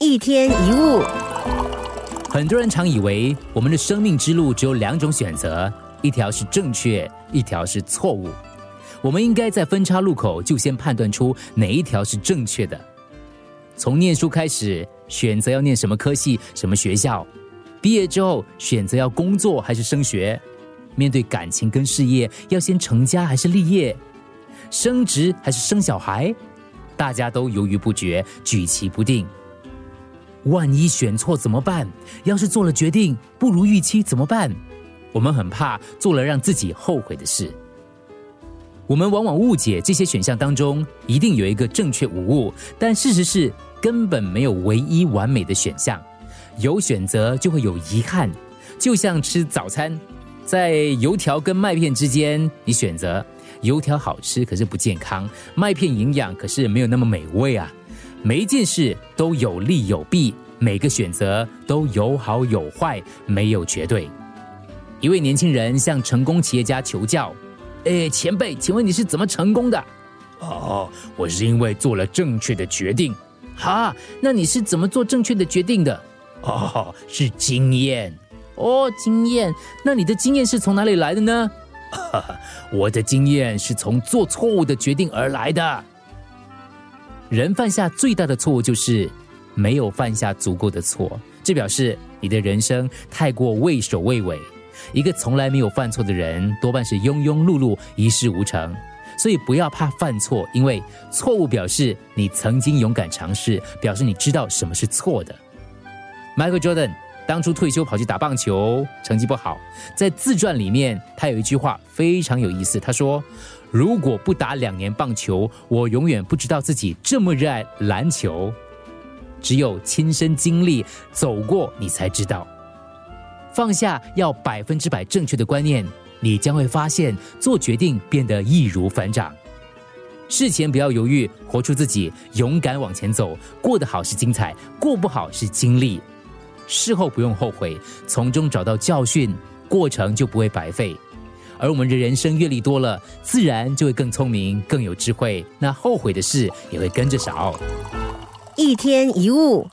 一天一物，很多人常以为我们的生命之路只有两种选择，一条是正确，一条是错误。我们应该在分叉路口就先判断出哪一条是正确的。从念书开始，选择要念什么科系、什么学校；毕业之后，选择要工作还是升学；面对感情跟事业，要先成家还是立业；升职还是生小孩，大家都犹豫不决，举棋不定。万一选错怎么办？要是做了决定不如预期怎么办？我们很怕做了让自己后悔的事。我们往往误解这些选项当中一定有一个正确无误，但事实是根本没有唯一完美的选项。有选择就会有遗憾，就像吃早餐，在油条跟麦片之间，你选择油条好吃，可是不健康；麦片营养，可是没有那么美味啊。每一件事都有利有弊，每个选择都有好有坏，没有绝对。一位年轻人向成功企业家求教：“哎，前辈，请问你是怎么成功的？”“哦，我是因为做了正确的决定。”“哈，那你是怎么做正确的决定的？”“哦，是经验。”“哦，经验。那你的经验是从哪里来的呢？”“哈哈，我的经验是从做错误的决定而来的。”人犯下最大的错误就是没有犯下足够的错，这表示你的人生太过畏首畏尾。一个从来没有犯错的人，多半是庸庸碌碌、一事无成。所以不要怕犯错，因为错误表示你曾经勇敢尝试，表示你知道什么是错的。Michael Jordan 当初退休跑去打棒球，成绩不好，在自传里面他有一句话非常有意思，他说。如果不打两年棒球，我永远不知道自己这么热爱篮球。只有亲身经历、走过，你才知道。放下要百分之百正确的观念，你将会发现做决定变得易如反掌。事前不要犹豫，活出自己，勇敢往前走。过得好是精彩，过不好是经历。事后不用后悔，从中找到教训，过程就不会白费。而我们的人生阅历多了，自然就会更聪明、更有智慧，那后悔的事也会跟着少。一天一物。